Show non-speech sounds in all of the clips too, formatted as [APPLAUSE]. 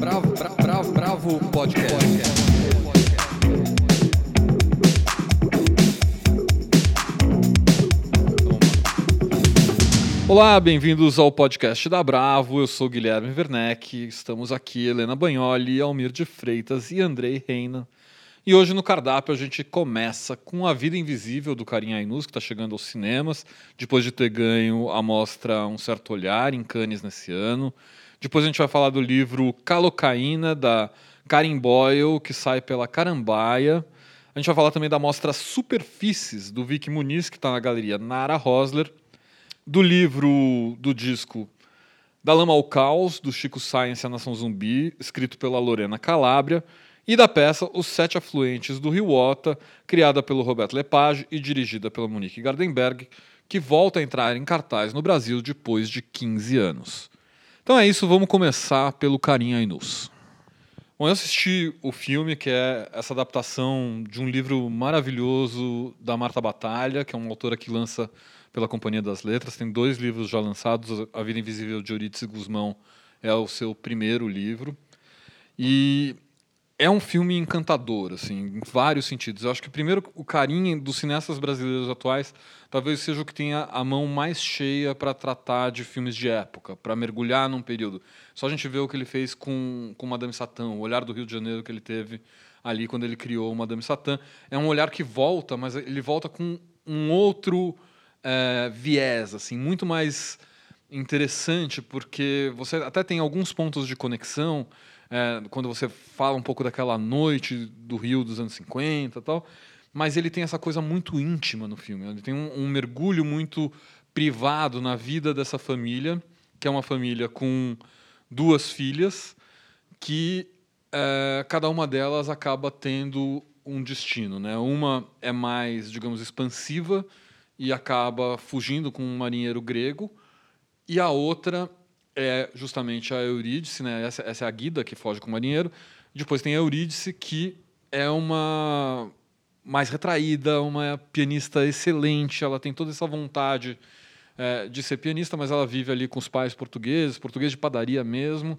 Bravo, bravo, bravo, bravo podcast. Olá, bem-vindos ao podcast da Bravo. Eu sou Guilherme Werneck. Estamos aqui, Helena Bagnoli, Almir de Freitas e Andrei Reina. E hoje no cardápio a gente começa com A Vida Invisível do Karim Ainus, que está chegando aos cinemas, depois de ter ganho a mostra Um Certo Olhar em Cannes nesse ano. Depois a gente vai falar do livro Calocaína, da Karin Boyle, que sai pela Carambaia. A gente vai falar também da mostra Superfícies, do Vic Muniz, que está na galeria Nara Rosler do livro do disco Da Lama ao Caos, do Chico Science e a Nação Zumbi, escrito pela Lorena Calabria, e da peça Os Sete Afluentes do Rio Ota, criada pelo Roberto Lepage e dirigida pela Monique Gardenberg, que volta a entrar em cartaz no Brasil depois de 15 anos. Então é isso, vamos começar pelo Carinha Ainus. Bom, eu assisti o filme, que é essa adaptação de um livro maravilhoso da Marta Batalha, que é uma autora que lança pela Companhia das Letras. Tem dois livros já lançados. A Vida Invisível de Eurídice Guzmão é o seu primeiro livro. E é um filme encantador, assim, em vários sentidos. Eu acho que, primeiro, o carinho dos cineastas brasileiros atuais talvez seja o que tenha a mão mais cheia para tratar de filmes de época, para mergulhar num período. Só a gente vê o que ele fez com, com Madame Satã, o olhar do Rio de Janeiro que ele teve ali quando ele criou Madame Satã. É um olhar que volta, mas ele volta com um outro é, viés, assim, muito mais interessante, porque você até tem alguns pontos de conexão, é, quando você fala um pouco daquela noite do Rio dos anos 50 e tal, mas ele tem essa coisa muito íntima no filme. Ele tem um, um mergulho muito privado na vida dessa família, que é uma família com duas filhas, que é, cada uma delas acaba tendo um destino. Né? Uma é mais, digamos, expansiva, e acaba fugindo com um marinheiro grego. E a outra é justamente a Eurídice, né? essa, essa é a Guida que foge com o marinheiro. Depois tem a Eurídice, que é uma mais retraída, uma pianista excelente, ela tem toda essa vontade é, de ser pianista, mas ela vive ali com os pais portugueses, português de padaria mesmo,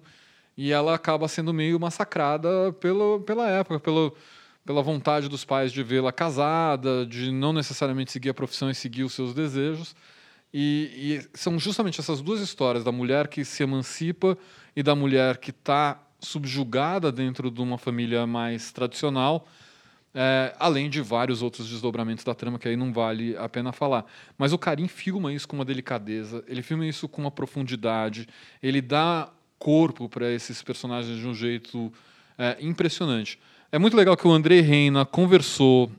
e ela acaba sendo meio massacrada pelo, pela época, pelo, pela vontade dos pais de vê-la casada, de não necessariamente seguir a profissão e seguir os seus desejos. E, e, são justamente essas duas histórias da mulher que se emancipa e da mulher que está subjugada dentro de uma família mais tradicional, é, além de vários outros desdobramentos da trama que aí não vale a pena falar. Mas o Karim filma isso com uma delicadeza, ele filma isso com uma profundidade, ele dá corpo para esses personagens de um jeito é, impressionante. É muito legal que o André Reina conversou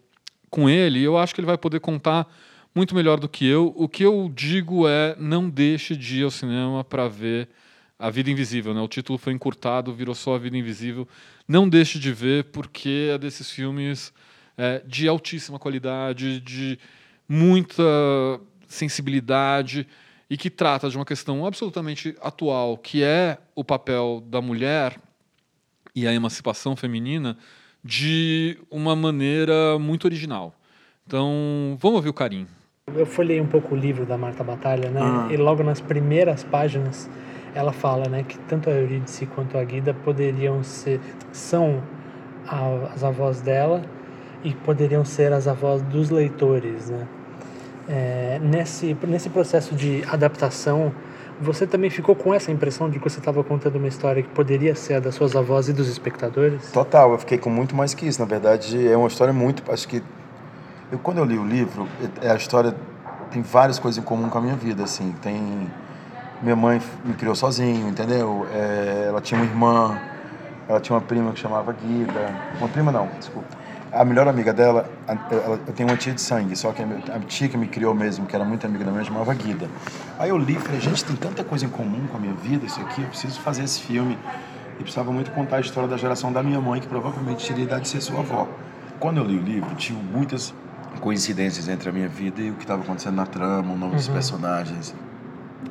com ele e eu acho que ele vai poder contar muito melhor do que eu. O que eu digo é não deixe de ir ao cinema para ver A Vida Invisível. Né? O título foi encurtado, virou só A Vida Invisível. Não deixe de ver, porque é desses filmes é, de altíssima qualidade, de muita sensibilidade e que trata de uma questão absolutamente atual, que é o papel da mulher e a emancipação feminina de uma maneira muito original. Então, vamos ouvir o Karim. Eu folhei um pouco o livro da Marta Batalha, né? Ah. E logo nas primeiras páginas ela fala, né, que tanto a Eurídice quanto a Guida poderiam ser são as avós dela e poderiam ser as avós dos leitores, né? É, nesse nesse processo de adaptação você também ficou com essa impressão de que você estava contando uma história que poderia ser a das suas avós e dos espectadores? Total, eu fiquei com muito mais que isso. Na verdade, é uma história muito. Acho que. Eu, quando eu li o livro, é a história tem várias coisas em comum com a minha vida. Assim, tem. Minha mãe me criou sozinho, entendeu? É, ela tinha uma irmã, ela tinha uma prima que chamava Guida. Uma prima não, desculpa a melhor amiga dela, eu tenho uma tia de sangue, só que a tia que me criou mesmo, que era muito amiga da minha, chamava Guida. Aí eu li falei, gente, tem tanta coisa em comum com a minha vida, isso aqui, eu preciso fazer esse filme. E precisava muito contar a história da geração da minha mãe, que provavelmente teria idade de ser sua avó. Quando eu li o livro, tinha muitas coincidências entre a minha vida e o que estava acontecendo na trama, o nome uhum. dos personagens.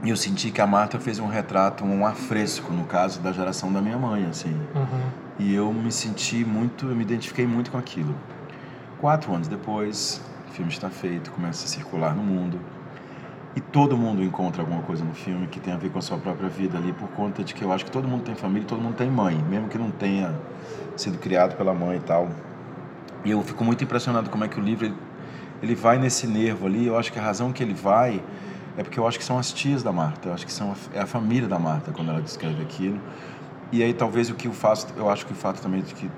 E eu senti que a Marta fez um retrato, um afresco, no caso, da geração da minha mãe, assim. Uhum. E eu me senti muito, eu me identifiquei muito com aquilo. Quatro anos depois, o filme está feito, começa a circular no mundo. E todo mundo encontra alguma coisa no filme que tem a ver com a sua própria vida ali, por conta de que eu acho que todo mundo tem família, todo mundo tem mãe, mesmo que não tenha sido criado pela mãe e tal. E eu fico muito impressionado como é que o livro ele, vai nesse nervo ali. Eu acho que a razão que ele vai é porque eu acho que são as tias da Marta, eu acho que são a, é a família da Marta quando ela descreve aquilo. E aí talvez o que eu faço, eu acho que o fato também de que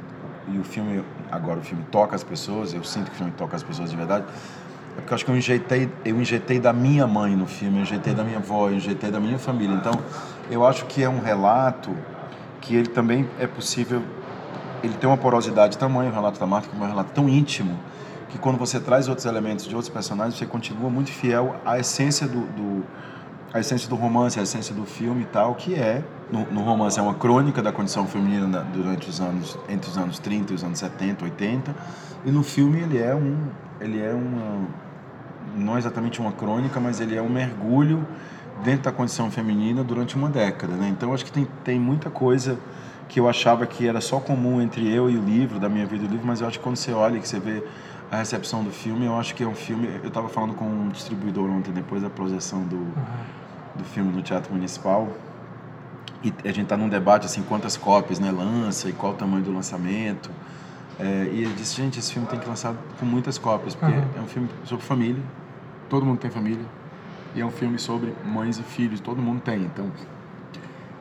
e o filme agora o filme toca as pessoas, eu sinto que o filme toca as pessoas de verdade é porque eu acho que eu injetei, eu injetei da minha mãe no filme, eu injetei da minha avó, eu injetei da minha família. Então, eu acho que é um relato que ele também é possível, ele tem uma porosidade de tamanho, o relato da Marta, que é um relato tão íntimo, que quando você traz outros elementos de outros personagens, você continua muito fiel à essência do, do a essência do romance, a essência do filme e tal, que é, no, no romance é uma crônica da condição feminina durante os anos, entre os anos 30 e os anos 70, 80, e no filme ele é um, ele é uma, não exatamente uma crônica, mas ele é um mergulho dentro da condição feminina durante uma década. Né? Então, acho que tem, tem muita coisa que eu achava que era só comum entre eu e o livro, da minha vida e o livro, mas eu acho que quando você olha que você vê a recepção do filme, eu acho que é um filme. Eu estava falando com um distribuidor ontem, depois da projeção do, uhum. do filme no Teatro Municipal, e a gente está num debate assim: quantas cópias né, lança e qual o tamanho do lançamento. É, e ele disse: gente, esse filme tem que lançar com muitas cópias, porque uhum. é um filme sobre família, todo mundo tem família. E é um filme sobre mães e filhos, todo mundo tem. Então,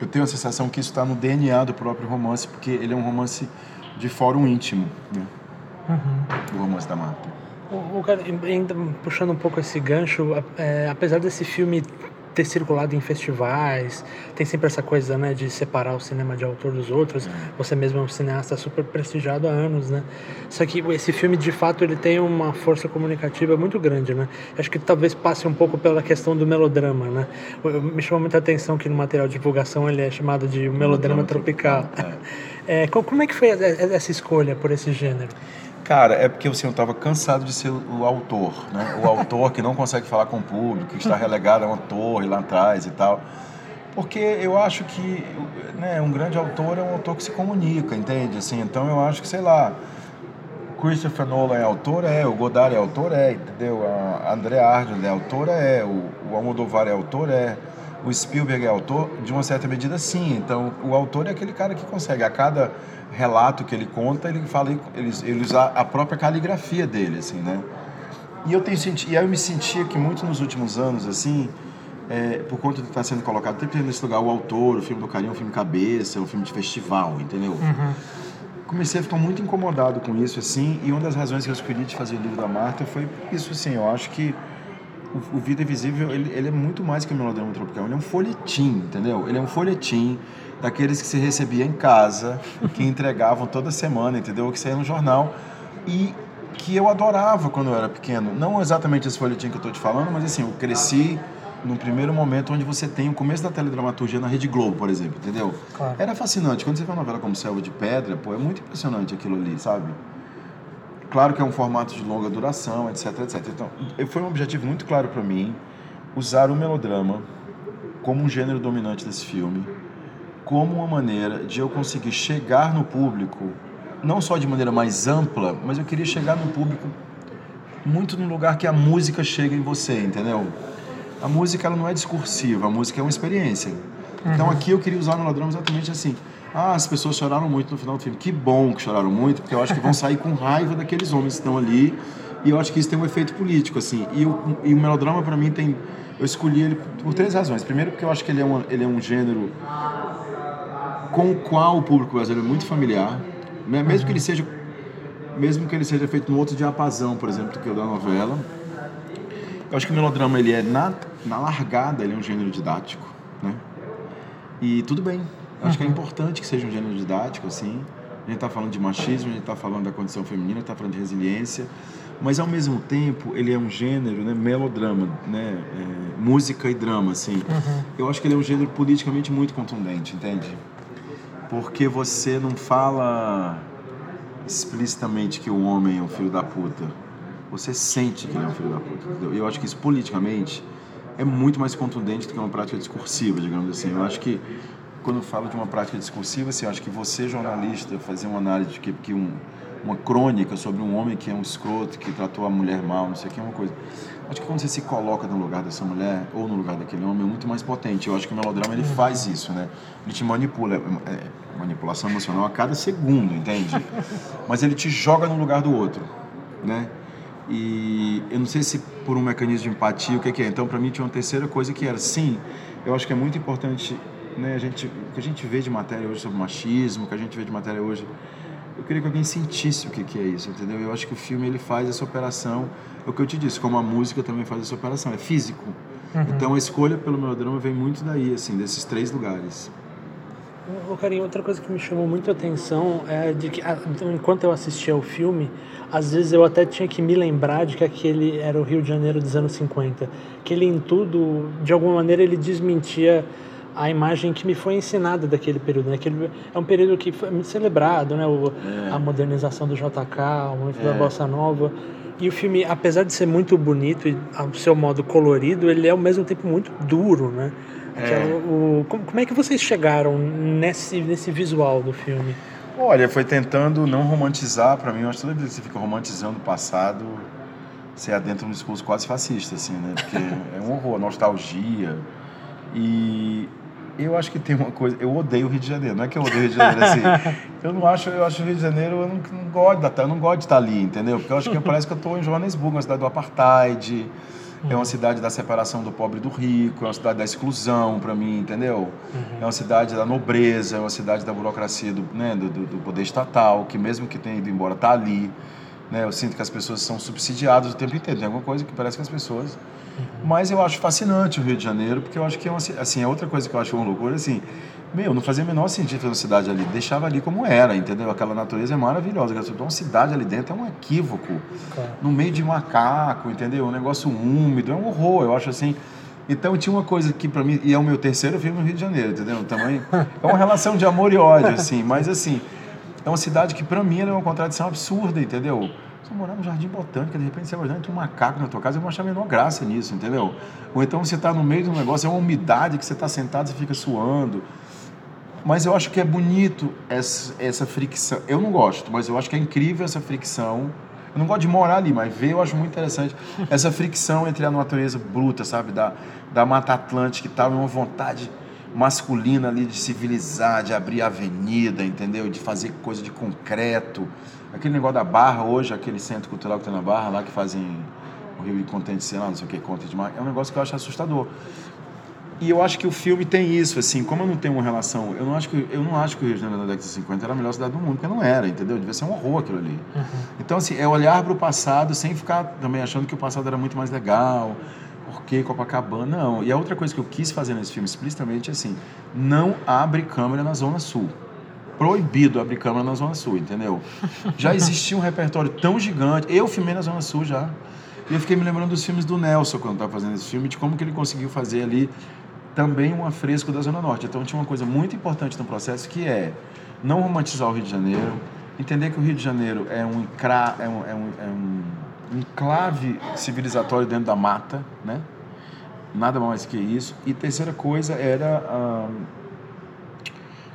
eu tenho a sensação que isso está no DNA do próprio romance, porque ele é um romance de fórum íntimo, né? Uhum. O romance da Marta. O, o cara, ainda puxando um pouco esse gancho, é, apesar desse filme ter circulado em festivais, tem sempre essa coisa, né, de separar o cinema de autor dos outros. Você mesmo é um cineasta super prestigiado há anos, né? Só que esse filme, de fato, ele tem uma força comunicativa muito grande, né? Acho que talvez passe um pouco pela questão do melodrama, né? Me chamou muita atenção que no material de divulgação ele é chamado de melodrama, melodrama tropical. tropical. É. [LAUGHS] é, como é que foi essa escolha por esse gênero? Cara, é porque assim, eu estava cansado de ser o autor, né? O autor que não consegue falar com o público, que está relegado a uma torre lá atrás e tal. Porque eu acho que né, um grande autor é um autor que se comunica, entende? Assim, então eu acho que, sei lá, Christopher Nolan é autor? É. O Godard é autor? É, entendeu? A André Arnold é autor? É. O, o Almodovar é autor? É. O Spielberg é autor? De uma certa medida, sim. Então, o autor é aquele cara que consegue, a cada relato que ele conta, ele fala, ele, ele usa a própria caligrafia dele, assim, né? E eu tenho sentido, e aí eu me sentia que muito nos últimos anos, assim, é, por conta de estar sendo colocado sempre nesse lugar o autor, o filme do carinho, o filme cabeça, o filme de festival, entendeu? Uhum. Comecei a ficar muito incomodado com isso, assim, e uma das razões que eu escolhi de fazer o livro da Marta foi isso, assim, eu acho que o, o Vida Invisível, ele, ele é muito mais que um melodrama tropical, ele é um folhetim, entendeu? Ele é um folhetim daqueles que se recebia em casa, que entregavam toda semana, entendeu? Que saía no jornal e que eu adorava quando eu era pequeno. Não exatamente esse folhetim que eu estou te falando, mas assim, eu cresci num primeiro momento onde você tem o começo da teledramaturgia na Rede Globo, por exemplo, entendeu? Claro. Era fascinante. Quando você vê uma novela como Selva de Pedra, pô, é muito impressionante aquilo ali, sabe? Claro que é um formato de longa duração, etc, etc. Então, foi um objetivo muito claro para mim usar o melodrama como um gênero dominante desse filme como uma maneira de eu conseguir chegar no público, não só de maneira mais ampla, mas eu queria chegar no público muito no lugar que a música chega em você, entendeu? A música ela não é discursiva, a música é uma experiência. Então uhum. aqui eu queria usar o melodrama exatamente assim. Ah, as pessoas choraram muito no final do filme. Que bom que choraram muito, porque eu acho que vão sair com raiva daqueles homens que estão ali. E eu acho que isso tem um efeito político, assim. E o, e o melodrama, para mim, tem... Eu escolhi ele por três razões. Primeiro, porque eu acho que ele é, uma, ele é um gênero com o qual o público brasileiro é muito familiar, né? mesmo que ele seja mesmo que ele seja feito num outro diapasão, por exemplo, do que o da novela. Eu acho que o melodrama ele é na, na largada ele é um gênero didático, né? E tudo bem. Acho uhum. que é uhum. importante que seja um gênero didático assim. A gente está falando de machismo, a gente está falando da condição feminina, está falando de resiliência, mas ao mesmo tempo ele é um gênero, né, melodrama, né, é, música e drama, assim. Uhum. Eu acho que ele é um gênero politicamente muito contundente, entende? Porque você não fala explicitamente que o homem é um filho da puta. Você sente que ele é um filho da puta. Entendeu? Eu acho que isso politicamente é muito mais contundente do que uma prática discursiva, digamos assim. Eu acho que quando eu falo de uma prática discursiva, assim, eu acho que você, jornalista, fazer uma análise de que, que um, uma crônica sobre um homem que é um escroto, que tratou a mulher mal, não sei o que, é uma coisa. Acho que quando você se coloca no lugar dessa mulher ou no lugar daquele homem é muito mais potente. Eu acho que o melodrama ele faz isso, né? Ele te manipula, é, é, manipulação emocional a cada segundo, entende? [LAUGHS] Mas ele te joga no lugar do outro, né? E eu não sei se por um mecanismo de empatia, o que, que é. Então, para mim, tinha uma terceira coisa que era, sim, eu acho que é muito importante, né? A gente, o que a gente vê de matéria hoje sobre machismo, o que a gente vê de matéria hoje eu queria que alguém sentisse o que, que é isso, entendeu? Eu acho que o filme ele faz essa operação, é o que eu te disse, como a música também faz essa operação, é físico. Uhum. Então a escolha pelo melodrama vem muito daí, assim, desses três lugares. O Carinho, outra coisa que me chamou muito a atenção é de que, enquanto eu assistia ao filme, às vezes eu até tinha que me lembrar de que aquele era o Rio de Janeiro dos anos 50. Que ele, em tudo, de alguma maneira, ele desmentia a imagem que me foi ensinada daquele período. Né? Aquele, é um período que foi muito celebrado, né? O, é. a modernização do JK, o momento é. da Bossa Nova. E o filme, apesar de ser muito bonito e ao seu modo colorido, ele é ao mesmo tempo muito duro, né? É. O, como, como é que vocês chegaram nesse, nesse visual do filme? Olha, foi tentando não romantizar, para mim, eu acho que toda vez que você fica romantizando o passado, você adentra um discurso quase fascista, assim, né? Porque [LAUGHS] é um horror, nostalgia. E eu acho que tem uma coisa. Eu odeio o Rio de Janeiro. Não é que eu odeio o Rio de Janeiro assim. [LAUGHS] eu não acho, eu acho o Rio de Janeiro, eu não, não gosto de, eu não gosto de estar ali, entendeu? Porque eu acho que [LAUGHS] parece que eu estou em Joanesburgo, uma cidade do apartheid. É uma cidade da separação do pobre e do rico, é uma cidade da exclusão para mim, entendeu? Uhum. É uma cidade da nobreza, é uma cidade da burocracia do, né, do, do, poder estatal, que mesmo que tenha ido embora, está ali. Né? Eu sinto que as pessoas são subsidiadas o tempo inteiro. Tem alguma coisa que parece que as pessoas Uhum. Mas eu acho fascinante o Rio de Janeiro, porque eu acho que é uma, assim, é outra coisa que eu acho uma loucura, assim, meu, não fazia o menor sentido ter uma cidade ali, deixava ali como era, entendeu? Aquela natureza é maravilhosa, uma cidade ali dentro é um equívoco, claro. no meio de macaco, entendeu? Um negócio úmido, é um horror, eu acho assim. Então tinha uma coisa que para mim, e é o meu terceiro filme no Rio de Janeiro, entendeu? Também é uma relação de amor e ódio, assim, mas assim, é uma cidade que para mim é uma contradição absurda, entendeu? Você morar no Jardim Botânico, de repente você vai dentro um macaco na tua casa, eu vou achar a menor graça nisso, entendeu? Ou então você está no meio de um negócio, é uma umidade que você está sentado e fica suando. Mas eu acho que é bonito essa, essa fricção. Eu não gosto, mas eu acho que é incrível essa fricção. Eu não gosto de morar ali, mas ver eu acho muito interessante essa fricção entre a natureza bruta, sabe? Da, da Mata Atlântica e tal, e uma vontade masculina ali de civilizar, de abrir avenida, entendeu? De fazer coisa de concreto. Aquele negócio da Barra hoje, aquele centro cultural que tem na Barra, lá que fazem o Rio de Contente, sei lá, não sei o que, Conte de Mar, é um negócio que eu acho assustador. E eu acho que o filme tem isso, assim, como eu não tenho uma relação, eu não acho que, eu não acho que o Rio de Janeiro na década de 50 era a melhor cidade do mundo, porque não era, entendeu? Devia ser um horror aquilo ali. Uhum. Então, assim, é olhar para o passado sem ficar também achando que o passado era muito mais legal, porque Copacabana, não. E a outra coisa que eu quis fazer nesse filme explicitamente é assim, não abre câmera na Zona Sul proibido abrir câmera na Zona Sul, entendeu? Já existia um repertório tão gigante. Eu filmei na Zona Sul já. E eu fiquei me lembrando dos filmes do Nelson quando estava fazendo esse filme, de como que ele conseguiu fazer ali também um afresco da Zona Norte. Então tinha uma coisa muito importante no processo que é não romantizar o Rio de Janeiro, entender que o Rio de Janeiro é um, é um, é um, é um enclave civilizatório dentro da mata, né? Nada mais que isso. E terceira coisa era... Ah,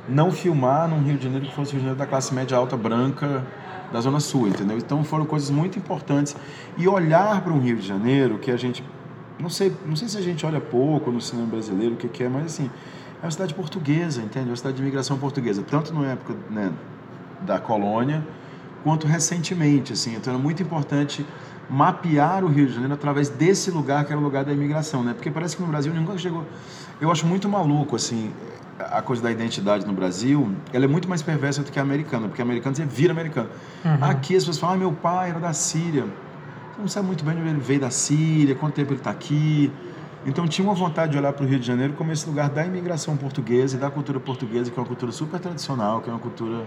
não filmar num Rio de Janeiro que fosse Rio de Janeiro da classe média alta branca da Zona Sul, entendeu? Então foram coisas muito importantes. E olhar para um Rio de Janeiro que a gente. Não sei, não sei se a gente olha pouco no cinema brasileiro, o que, que é, mas assim, é uma cidade portuguesa, entende? É uma cidade de imigração portuguesa, tanto na época né, da colônia, quanto recentemente, assim. Então era muito importante mapear o Rio de Janeiro através desse lugar que era o lugar da imigração, né? Porque parece que no Brasil nunca chegou. Eu acho muito maluco, assim, a coisa da identidade no Brasil, ela é muito mais perversa do que a americana, porque a americana você vira americano. Uhum. Aqui as pessoas falam, ah, meu pai era da Síria. Você não sabe muito bem de onde ele veio da Síria, quanto tempo ele está aqui. Então tinha uma vontade de olhar para o Rio de Janeiro como esse lugar da imigração portuguesa e da cultura portuguesa, que é uma cultura super tradicional, que é uma cultura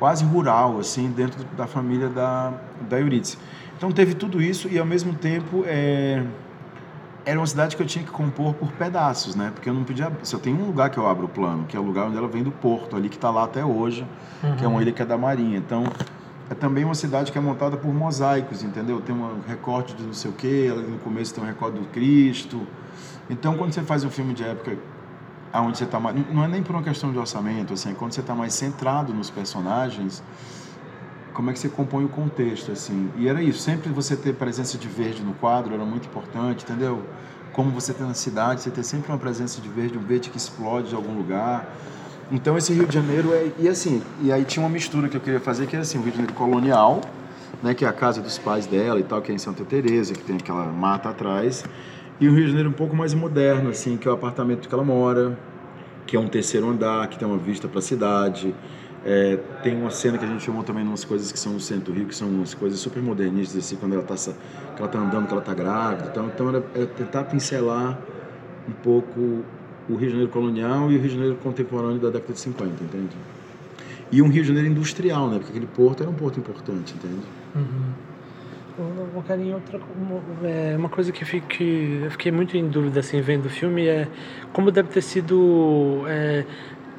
quase rural, assim, dentro da família da, da Eurídice. Então teve tudo isso e ao mesmo tempo... É era uma cidade que eu tinha que compor por pedaços, né? Porque eu não podia. Eu tenho um lugar que eu abro o plano, que é o lugar onde ela vem do porto, ali que está lá até hoje, uhum. que é uma uhum. ilha que é da Marinha. Então, é também uma cidade que é montada por mosaicos, entendeu? Tem um recorte de não sei o quê, no começo tem um recorte do Cristo. Então, quando você faz um filme de época aonde você está mais, não é nem por uma questão de orçamento, assim, é quando você está mais centrado nos personagens, como é que você compõe o contexto, assim. E era isso, sempre você ter presença de verde no quadro era muito importante, entendeu? Como você tem na cidade, você ter sempre uma presença de verde, um verde que explode de algum lugar. Então esse Rio de Janeiro é e assim, e aí tinha uma mistura que eu queria fazer que era assim, o Rio de Janeiro colonial, né, que é a casa dos pais dela e tal, que é em Santa Teresa, que tem aquela mata atrás, e o Rio de Janeiro um pouco mais moderno assim, que é o apartamento que ela mora, que é um terceiro andar, que tem uma vista para a cidade. É, tem uma cena que a gente filmou também umas coisas que são no centro do Rio, que são umas coisas super modernistas, assim, quando ela está que ela tá andando, que ela está grávida. Então, então era, era tentar pincelar um pouco o Rio de Janeiro colonial e o Rio de Janeiro contemporâneo da década de 50, entende? E um Rio de Janeiro industrial, né? Porque aquele porto era um porto importante, entende? Uhum. Uma, carinha, outra, uma, é, uma coisa que, fique, eu fiquei muito em dúvida assim vendo o filme é como deve ter sido é,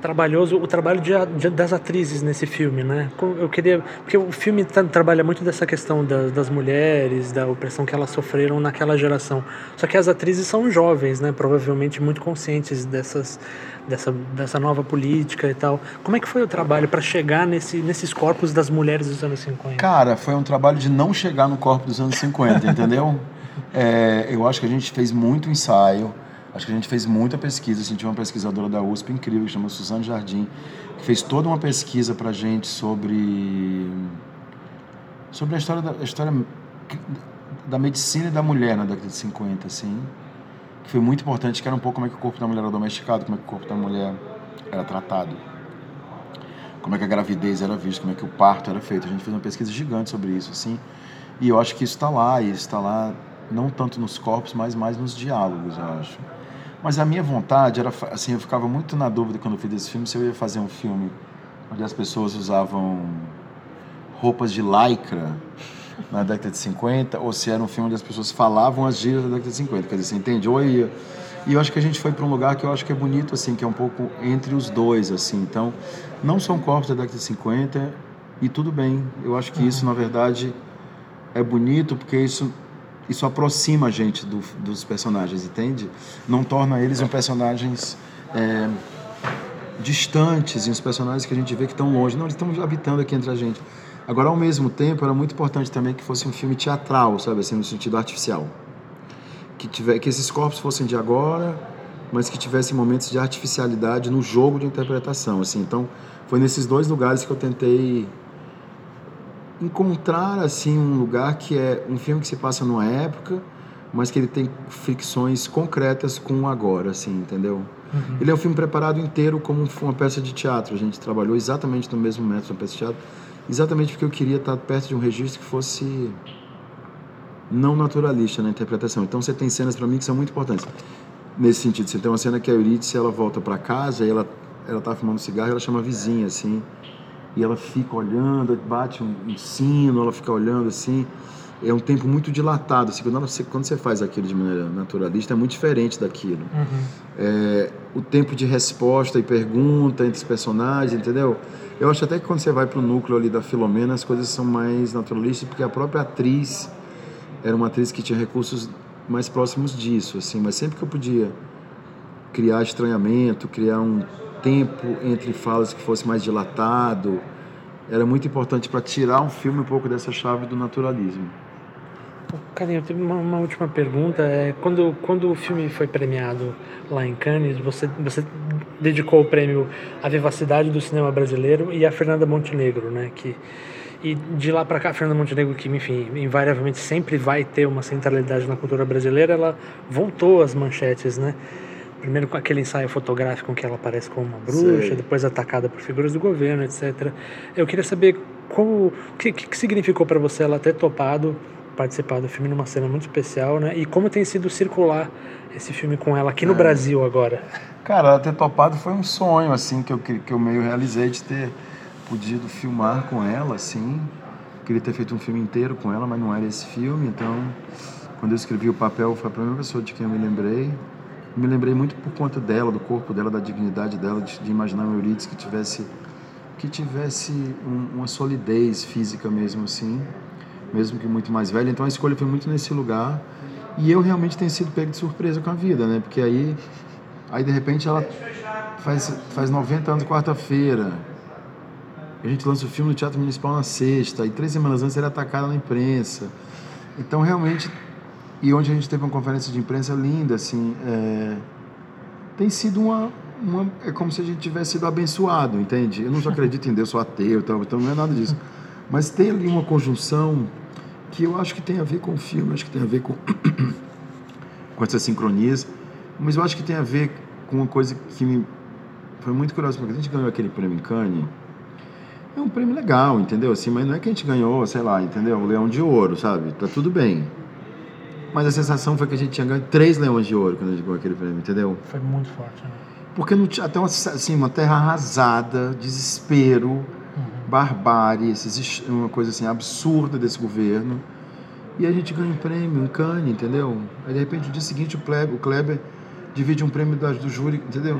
trabalhoso o trabalho de, de, das atrizes nesse filme, né? Eu queria porque o filme tra trabalha muito dessa questão das mulheres, da opressão que elas sofreram naquela geração. Só que as atrizes são jovens, né? Provavelmente muito conscientes dessas dessa dessa nova política e tal. Como é que foi o trabalho para chegar nesse nesses corpos das mulheres dos anos 50? Cara, foi um trabalho de não chegar no corpo dos anos 50, entendeu? [LAUGHS] É, eu acho que a gente fez muito ensaio Acho que a gente fez muita pesquisa. Assim, tinha uma pesquisadora da USP incrível, que chama Suzane Jardim, que fez toda uma pesquisa para gente sobre, sobre a história, da, a história da medicina e da mulher na década de 50, assim. Foi muito importante, que era um pouco como é que o corpo da mulher era domesticado, como é que o corpo da mulher era tratado. Como é que a gravidez era vista, como é que o parto era feito. A gente fez uma pesquisa gigante sobre isso, assim. E eu acho que isso está lá, e isso está lá não tanto nos corpos, mas mais nos diálogos, eu acho. Mas a minha vontade era, assim, eu ficava muito na dúvida quando eu fiz esse filme, se eu ia fazer um filme onde as pessoas usavam roupas de lycra na década de 50, ou se era um filme onde as pessoas falavam as gírias da década de 50, quer dizer, você entende? Ou ia... E eu acho que a gente foi para um lugar que eu acho que é bonito, assim, que é um pouco entre os dois, assim. Então, não são corpos da década de 50 e tudo bem. Eu acho que isso, na verdade, é bonito porque isso isso aproxima a gente do, dos personagens, entende? Não torna eles um personagens é, distantes e uns personagens que a gente vê que estão longe. Não, eles estão habitando aqui entre a gente. Agora, ao mesmo tempo, era muito importante também que fosse um filme teatral, sabe, assim, no sentido artificial. Que, tiver, que esses corpos fossem de agora, mas que tivessem momentos de artificialidade no jogo de interpretação, assim. Então, foi nesses dois lugares que eu tentei encontrar assim um lugar que é um filme que se passa numa época, mas que ele tem fricções concretas com o agora, assim, entendeu? Uhum. Ele é um filme preparado inteiro como uma peça de teatro. A gente trabalhou exatamente no mesmo método na peça de teatro, exatamente porque eu queria estar perto de um registro que fosse não naturalista na interpretação. Então você tem cenas para mim que são muito importantes nesse sentido. Você tem uma cena que a Eurídice ela volta para casa e ela ela tá fumando cigarro, ela chama a vizinha assim e ela fica olhando, bate um, um sino, ela fica olhando assim. É um tempo muito dilatado. Assim, quando, você, quando você faz aquilo de maneira naturalista, é muito diferente daquilo. Uhum. É, o tempo de resposta e pergunta entre os personagens, entendeu? Eu acho até que quando você vai para o núcleo ali da Filomena, as coisas são mais naturalistas, porque a própria atriz era uma atriz que tinha recursos mais próximos disso, assim. Mas sempre que eu podia criar estranhamento, criar um tempo entre falas que fosse mais dilatado. Era muito importante para tirar um filme um pouco dessa chave do naturalismo. Carinho, eu uma, uma, última pergunta. É, quando, quando o filme foi premiado lá em Cannes, você, você dedicou o prêmio à vivacidade do cinema brasileiro e a Fernanda Montenegro, né? Que, e de lá para cá, a Fernanda Montenegro, que, enfim, invariavelmente sempre vai ter uma centralidade na cultura brasileira, ela voltou às manchetes, né? Primeiro com aquele ensaio fotográfico em que ela aparece como uma bruxa, Sei. depois atacada por figuras do governo, etc. Eu queria saber o que, que significou para você ela ter topado participar do filme numa cena muito especial, né? E como tem sido circular esse filme com ela aqui no é. Brasil agora? Cara, ela ter topado foi um sonho, assim, que eu, que eu meio realizei de ter podido filmar com ela, assim. Queria ter feito um filme inteiro com ela, mas não era esse filme, então quando eu escrevi o papel foi a primeira pessoa de quem eu me lembrei me lembrei muito por conta dela, do corpo dela, da dignidade dela, de, de imaginar uma Eurídice que tivesse que tivesse um, uma solidez física mesmo assim, mesmo que muito mais velha. Então a escolha foi muito nesse lugar e eu realmente tenho sido pego de surpresa com a vida, né? Porque aí aí de repente ela faz faz 90 anos quarta-feira. A gente lança o filme no Teatro Municipal na sexta, e três semanas antes ele é atacado na imprensa. Então, realmente, e onde a gente teve uma conferência de imprensa linda, assim, é, tem sido uma, uma, É como se a gente tivesse sido abençoado, entende? Eu não acredito em Deus, sou ateu, então, então não é nada disso. Mas tem ali uma conjunção que eu acho que tem a ver com o filme, acho que tem a ver com, [COUGHS] com essa sincronias, mas eu acho que tem a ver com uma coisa que me foi muito curioso, porque a gente ganhou aquele prêmio em Cannes, é um prêmio legal, entendeu? Assim, mas não é que a gente ganhou, sei lá, entendeu? O Leão de Ouro, sabe? Tá tudo bem. Mas a sensação foi que a gente tinha ganho três Leões de Ouro quando a gente ganhou aquele prêmio, entendeu? Foi muito forte, né? Porque não tinha, até uma, assim, uma terra arrasada, desespero. Barbárie, esses, uma coisa assim absurda desse governo. E a gente ganha um prêmio, um cane, entendeu? Aí de repente no dia seguinte o Kleber, o Kleber divide um prêmio do, júri, entendeu?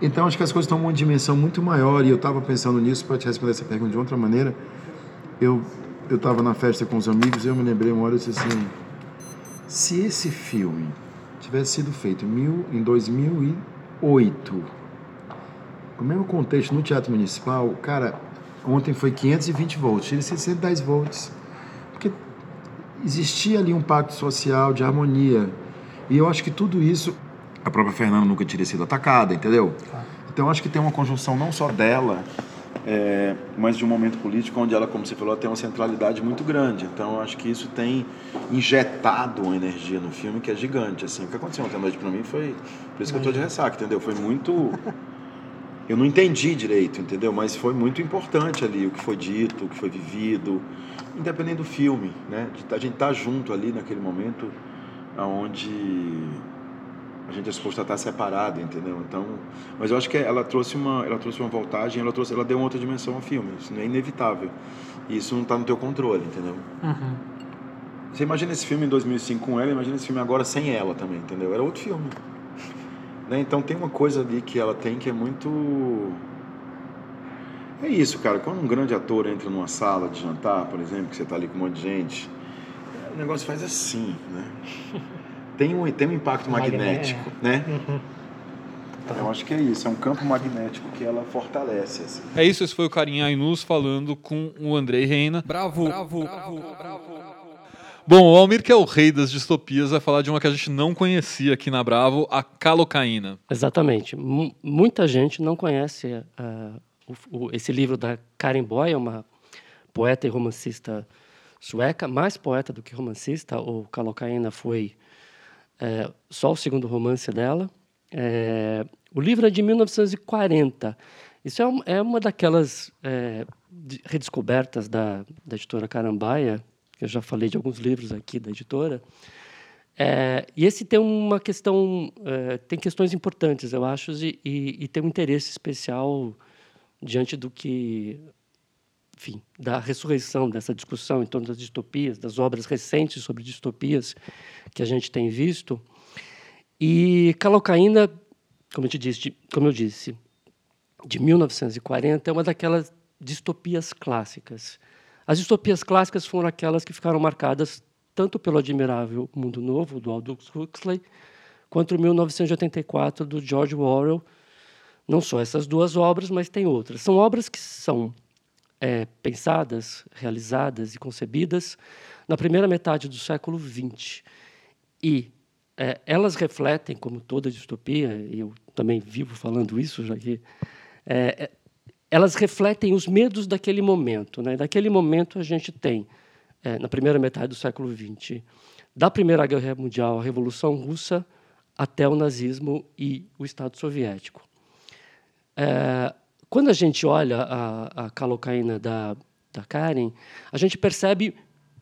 Então acho que as coisas estão uma dimensão muito maior e eu estava pensando nisso para te responder essa pergunta de outra maneira. Eu eu estava na festa com os amigos e eu me lembrei uma hora eu disse assim: se esse filme tivesse sido feito mil, em 2008, com o mesmo contexto no Teatro Municipal, cara, ontem foi 520 volts, tinha 110 volts. Porque existia ali um pacto social de harmonia. E eu acho que tudo isso a própria Fernanda nunca teria sido atacada, entendeu? Tá. Então acho que tem uma conjunção não só dela, é, mas de um momento político onde ela, como você falou, tem uma centralidade muito grande. Então acho que isso tem injetado uma energia no filme que é gigante. Assim, o que aconteceu ontem à noite para mim foi por isso que eu estou de ressaca, entendeu? Foi muito eu não entendi direito, entendeu? Mas foi muito importante ali o que foi dito, o que foi vivido, independente do filme, né? A gente tá junto ali naquele momento aonde a gente é suposto estar separado, entendeu? Então, mas eu acho que ela trouxe uma, ela trouxe uma voltagem, ela trouxe, ela deu uma outra dimensão ao filme. Isso não é inevitável. E isso não está no teu controle, entendeu? Uhum. Você imagina esse filme em 2005 com ela, imagina esse filme agora sem ela também, entendeu? Era outro filme. Né? Então tem uma coisa ali que ela tem que é muito é isso, cara. Quando um grande ator entra numa sala de jantar, por exemplo, que você está ali com um monte de gente, o negócio faz assim, né? tem um, tem um impacto magnético, né? Uhum. Eu acho que é isso, é um campo magnético que ela fortalece. Assim. É isso, esse foi o Carinha Ainus falando com o Andrei Reina. Bravo, bravo, bravo, bravo. Bom, o Almir, que é o rei das distopias, vai falar de uma que a gente não conhecia aqui na Bravo, a calocaína. Exatamente. M muita gente não conhece uh, o, o, esse livro da Karen Boy, é uma poeta e romancista sueca, mais poeta do que romancista. O Calocaína foi é, só o segundo romance dela. É, o livro é de 1940. Isso é, um, é uma daquelas redescobertas da, da editora Carambaia, eu já falei de alguns livros aqui da editora. É, e esse tem uma questão, é, tem questões importantes, eu acho, e, e, e, tem um interesse especial diante do que, enfim, da ressurreição dessa discussão em torno das distopias, das obras recentes sobre distopias que a gente tem visto. E Calocaína, como eu, te disse, de, como eu disse, de 1940, é uma daquelas distopias clássicas. As distopias clássicas foram aquelas que ficaram marcadas tanto pelo admirável Mundo Novo, do Aldous Huxley, quanto 1984, do George Orwell. Não só essas duas obras, mas tem outras. São obras que são é, pensadas, realizadas e concebidas na primeira metade do século XX. E é, elas refletem, como toda distopia, e eu também vivo falando isso, já que é, é elas refletem os medos daquele momento. Né? Daquele momento a gente tem, é, na primeira metade do século XX, da Primeira Guerra Mundial, a Revolução Russa, até o nazismo e o Estado Soviético. É, quando a gente olha a, a calocaína da, da Karen, a gente percebe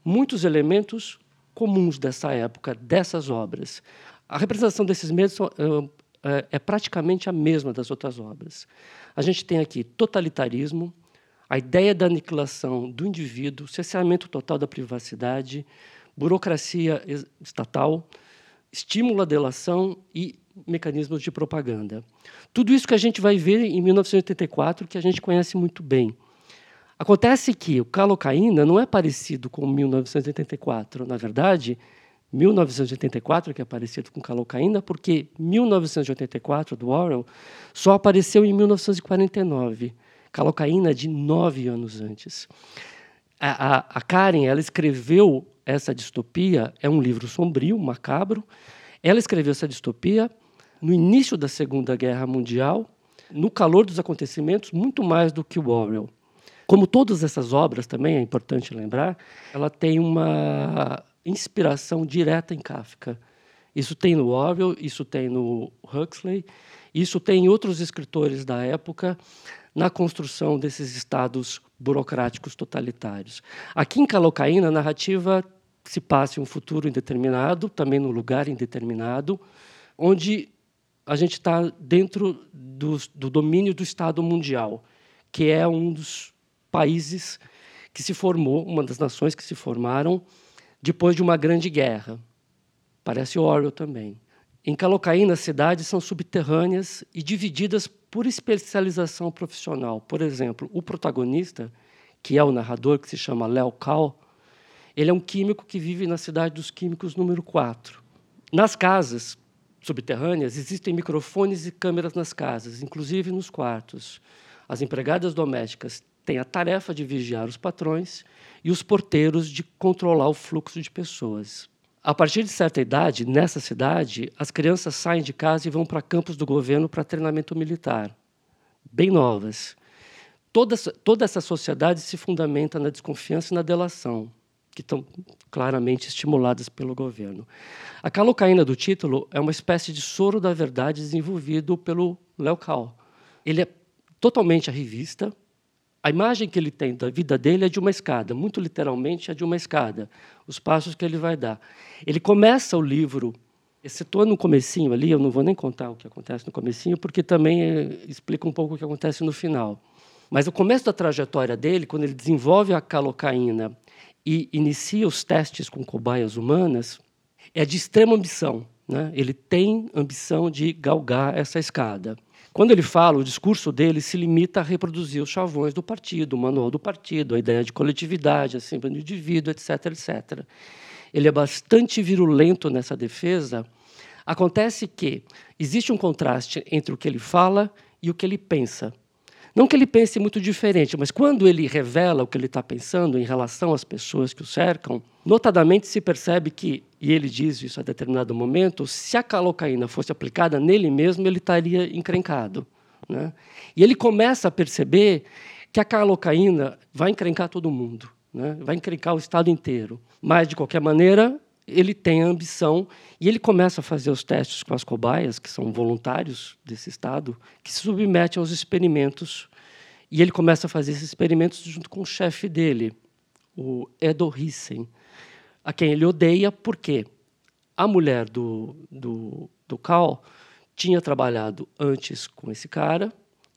muitos elementos comuns dessa época, dessas obras. A representação desses medos é, é praticamente a mesma das outras obras. A gente tem aqui totalitarismo, a ideia da aniquilação do indivíduo, cerceamento total da privacidade, burocracia estatal, estímulo à delação e mecanismos de propaganda. Tudo isso que a gente vai ver em 1984, que a gente conhece muito bem. Acontece que o Calocaína não é parecido com 1984. Na verdade, 1984 que é parecido com Calocaína, porque 1984 do Orwell só apareceu em 1949, Calocaína de nove anos antes. A, a, a Karen ela escreveu essa distopia, é um livro sombrio, macabro. Ela escreveu essa distopia no início da Segunda Guerra Mundial, no calor dos acontecimentos, muito mais do que o Orwell. Como todas essas obras, também é importante lembrar, ela tem uma inspiração direta em Kafka. Isso tem no Orwell, isso tem no Huxley, isso tem em outros escritores da época na construção desses estados burocráticos totalitários. Aqui em Calocaína, a narrativa se passa em um futuro indeterminado, também num lugar indeterminado, onde a gente está dentro do, do domínio do Estado mundial, que é um dos países que se formou, uma das nações que se formaram depois de uma grande guerra. Parece Orwell também. Em Calocaína, as cidades são subterrâneas e divididas por especialização profissional. Por exemplo, o protagonista, que é o narrador, que se chama Léo Cal, ele é um químico que vive na cidade dos químicos número 4. Nas casas subterrâneas existem microfones e câmeras nas casas, inclusive nos quartos. As empregadas domésticas têm a tarefa de vigiar os patrões e os porteiros de controlar o fluxo de pessoas. A partir de certa idade, nessa cidade, as crianças saem de casa e vão para campos do governo para treinamento militar, bem novas. Toda, toda essa sociedade se fundamenta na desconfiança e na delação, que estão claramente estimuladas pelo governo. A calocaína do título é uma espécie de soro da verdade desenvolvido pelo Léo Cal. Ele é totalmente a revista, a imagem que ele tem da vida dele é de uma escada, muito literalmente é de uma escada, os passos que ele vai dar. Ele começa o livro, excetuando no comecinho ali, eu não vou nem contar o que acontece no comecinho, porque também é, explica um pouco o que acontece no final. Mas o começo da trajetória dele, quando ele desenvolve a calocaína e inicia os testes com cobaias humanas, é de extrema ambição. Né? Ele tem ambição de galgar essa escada. Quando ele fala, o discurso dele se limita a reproduzir os chavões do partido, o manual do partido, a ideia de coletividade, a do indivíduo, etc, etc. Ele é bastante virulento nessa defesa. Acontece que existe um contraste entre o que ele fala e o que ele pensa. Não que ele pense muito diferente, mas quando ele revela o que ele está pensando em relação às pessoas que o cercam, notadamente se percebe que e ele diz isso a determinado momento, se a calocaína fosse aplicada nele mesmo, ele estaria encrencado. Né? E ele começa a perceber que a calocaína vai encrencar todo mundo, né? vai encrencar o Estado inteiro. Mas, de qualquer maneira, ele tem a ambição e ele começa a fazer os testes com as cobaias, que são voluntários desse Estado, que se submetem aos experimentos. E ele começa a fazer esses experimentos junto com o chefe dele, o Edo Hissen a quem ele odeia, porque a mulher do, do, do Cal tinha trabalhado antes com esse cara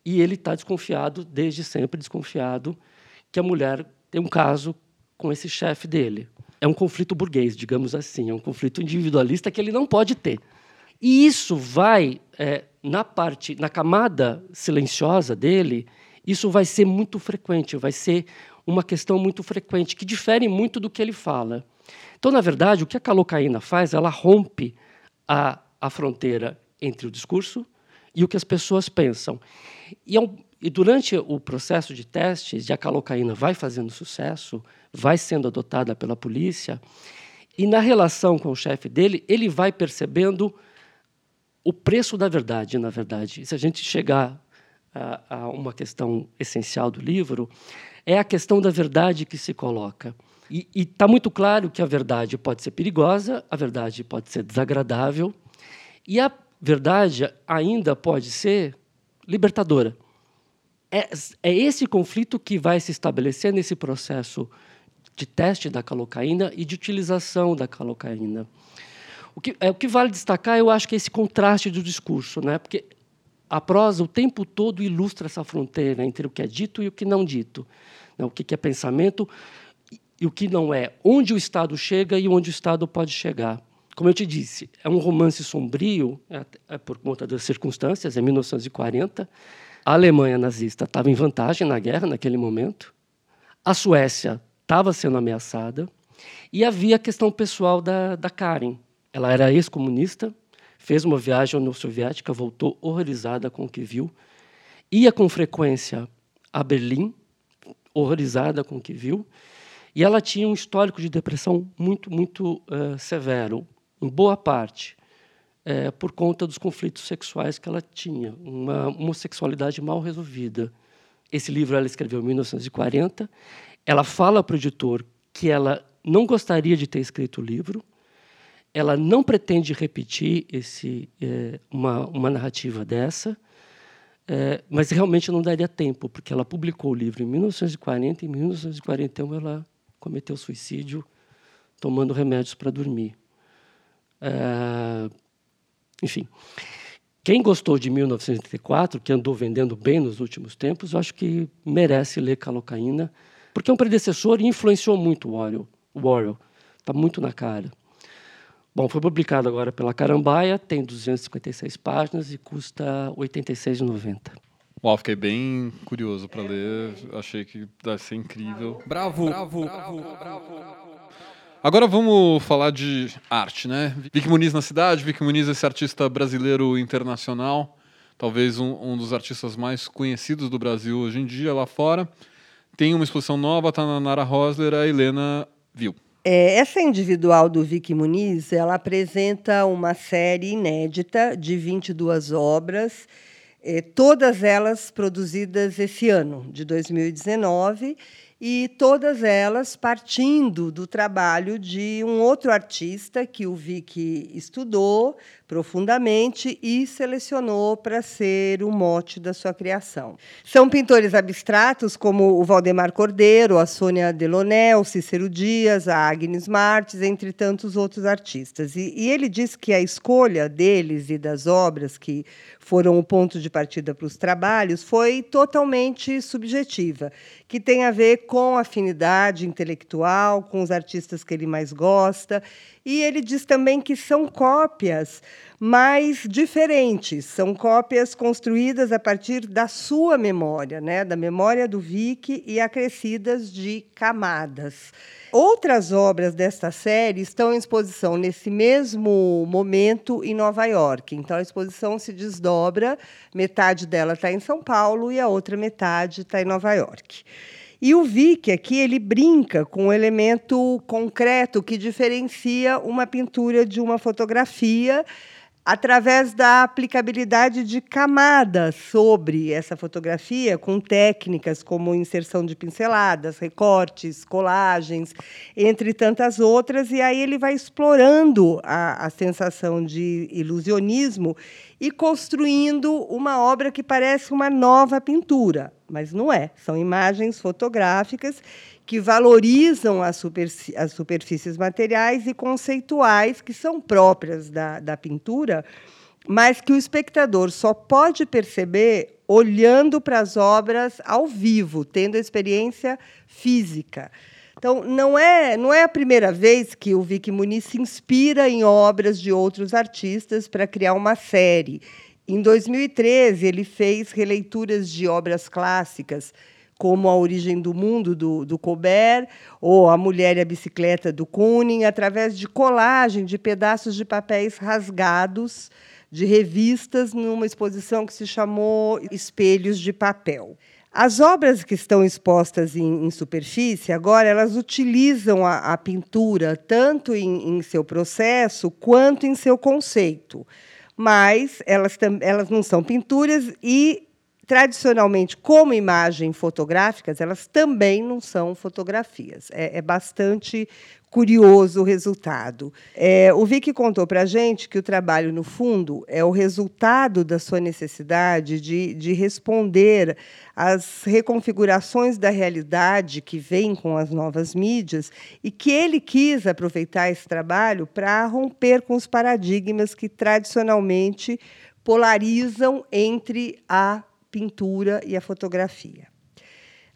e ele está desconfiado, desde sempre desconfiado, que a mulher tem um caso com esse chefe dele. É um conflito burguês, digamos assim, é um conflito individualista que ele não pode ter. E isso vai, é, na parte, na camada silenciosa dele, isso vai ser muito frequente, vai ser uma questão muito frequente, que difere muito do que ele fala. Então, na verdade, o que a calocaína faz, ela rompe a, a fronteira entre o discurso e o que as pessoas pensam. E, é um, e durante o processo de testes, e a calocaína vai fazendo sucesso, vai sendo adotada pela polícia, e na relação com o chefe dele, ele vai percebendo o preço da verdade, na verdade. se a gente chegar a, a uma questão essencial do livro, é a questão da verdade que se coloca. E está muito claro que a verdade pode ser perigosa, a verdade pode ser desagradável, e a verdade ainda pode ser libertadora. É, é esse conflito que vai se estabelecer nesse processo de teste da calocaína e de utilização da calocaína. O que, é, o que vale destacar, eu acho que é esse contraste do discurso, né? porque a prosa o tempo todo ilustra essa fronteira entre o que é dito e o que não dito. Né? O que é pensamento e o que não é, onde o Estado chega e onde o Estado pode chegar. Como eu te disse, é um romance sombrio, é, é por conta das circunstâncias, é 1940. A Alemanha nazista estava em vantagem na guerra naquele momento. A Suécia estava sendo ameaçada. E havia a questão pessoal da, da Karen. Ela era ex-comunista, fez uma viagem à União Soviética, voltou horrorizada com o que viu. Ia com frequência a Berlim, horrorizada com o que viu, e ela tinha um histórico de depressão muito, muito uh, severo, em boa parte, uh, por conta dos conflitos sexuais que ela tinha, uma homossexualidade mal resolvida. Esse livro ela escreveu em 1940. Ela fala para o editor que ela não gostaria de ter escrito o livro, ela não pretende repetir esse, é, uma, uma narrativa dessa, é, mas realmente não daria tempo, porque ela publicou o livro em 1940 e em 1941 ela cometeu suicídio tomando remédios para dormir. É, enfim, quem gostou de 1984, que andou vendendo bem nos últimos tempos, eu acho que merece ler Calocaína, porque é um predecessor e influenciou muito o Orwell. O Orwell está muito na cara. Bom, foi publicado agora pela Carambaia, tem 256 páginas e custa R$ 86,90. Uau, fiquei bem curioso para ler. Achei que deve ser incrível. Bravo, bravo, bravo, bravo. Agora vamos falar de arte, né? Vicky Muniz na cidade. Vicky Muniz, esse artista brasileiro internacional, talvez um, um dos artistas mais conhecidos do Brasil hoje em dia lá fora. Tem uma exposição nova, tá na Nara Rosler, a Helena viu. É, essa individual do Vicky Muniz, ela apresenta uma série inédita de 22 obras, é, todas elas produzidas esse ano, de 2019, e todas elas partindo do trabalho de um outro artista que o Vicky estudou profundamente e selecionou para ser o mote da sua criação. São pintores abstratos como o Valdemar Cordeiro, a Sônia Delonel, Cícero Dias, a Agnes Martins, entre tantos outros artistas. E, e ele diz que a escolha deles e das obras que foram o ponto de partida para os trabalhos foi totalmente subjetiva, que tem a ver com afinidade intelectual, com os artistas que ele mais gosta e ele diz também que são cópias mais diferentes, são cópias construídas a partir da sua memória, né, da memória do Vic e acrescidas de camadas. Outras obras desta série estão em exposição nesse mesmo momento em Nova York. Então a exposição se desdobra, metade dela está em São Paulo e a outra metade está em Nova York. E o Vick aqui ele brinca com um elemento concreto que diferencia uma pintura de uma fotografia através da aplicabilidade de camadas sobre essa fotografia, com técnicas como inserção de pinceladas, recortes, colagens, entre tantas outras, e aí ele vai explorando a, a sensação de ilusionismo e construindo uma obra que parece uma nova pintura, mas não é. São imagens fotográficas que valorizam as, as superfícies materiais e conceituais que são próprias da, da pintura, mas que o espectador só pode perceber olhando para as obras ao vivo, tendo a experiência física. Então, não é, não é a primeira vez que o Vicky Muniz se inspira em obras de outros artistas para criar uma série. Em 2013, ele fez releituras de obras clássicas, como A Origem do Mundo, do, do Colbert, ou A Mulher e a Bicicleta, do Kuning, através de colagem de pedaços de papéis rasgados de revistas numa exposição que se chamou Espelhos de Papel. As obras que estão expostas em, em superfície, agora, elas utilizam a, a pintura tanto em, em, seu processo quanto em seu conceito. Mas elas, elas não são pinturas e, tradicionalmente, como imagem fotográficas, elas também não são fotografias. É, é bastante curioso o resultado. É, o Vicky contou para a gente que o trabalho, no fundo, é o resultado da sua necessidade de, de responder às reconfigurações da realidade que vem com as novas mídias e que ele quis aproveitar esse trabalho para romper com os paradigmas que tradicionalmente polarizam entre a pintura e a fotografia.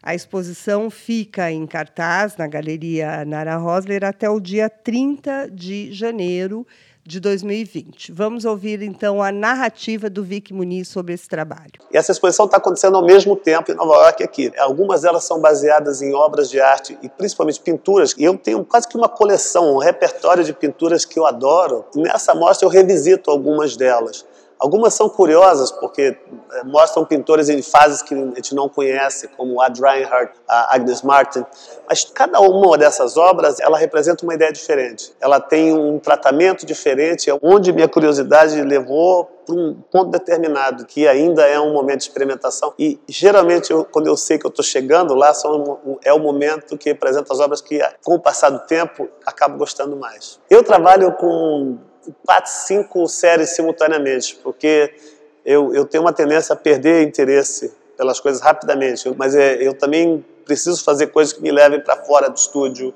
A exposição fica em cartaz na Galeria Nara Rosler até o dia 30 de janeiro de 2020. Vamos ouvir então a narrativa do Vic Muniz sobre esse trabalho. E essa exposição está acontecendo ao mesmo tempo em Nova York e aqui. Algumas delas são baseadas em obras de arte e principalmente pinturas. E eu tenho quase que uma coleção, um repertório de pinturas que eu adoro. nessa mostra eu revisito algumas delas Algumas são curiosas porque é, mostram pintores em fases que a gente não conhece, como Ad Reinhardt, a Agnes Martin, mas cada uma dessas obras ela representa uma ideia diferente. Ela tem um tratamento diferente, onde minha curiosidade levou para um ponto determinado, que ainda é um momento de experimentação. E geralmente, eu, quando eu sei que eu estou chegando lá, são, é o momento que representa as obras que, com o passar do tempo, acabo gostando mais. Eu trabalho com quatro, cinco séries simultaneamente, porque eu, eu tenho uma tendência a perder interesse pelas coisas rapidamente, mas é, eu também preciso fazer coisas que me levem para fora do estúdio,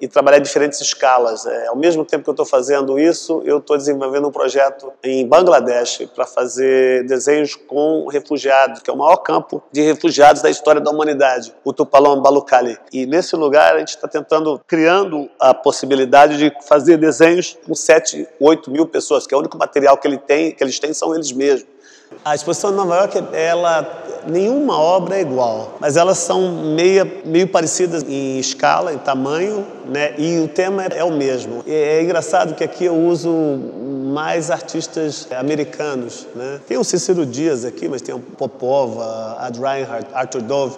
e trabalhar em diferentes escalas. É, ao mesmo tempo que eu estou fazendo isso, eu estou desenvolvendo um projeto em Bangladesh para fazer desenhos com refugiados, que é o maior campo de refugiados da história da humanidade, o Tupalão Balukali. E nesse lugar a gente está tentando, criando a possibilidade de fazer desenhos com 7, 8 mil pessoas, que é o único material que, ele tem, que eles têm são eles mesmos. A exposição de Nova York, ela, nenhuma obra é igual, mas elas são meio, meio parecidas em escala, em tamanho, né? e o tema é o mesmo. E é engraçado que aqui eu uso mais artistas americanos. Né? Tem o Cícero Dias aqui, mas tem o Popova, Ad Reinhardt, Arthur Dove.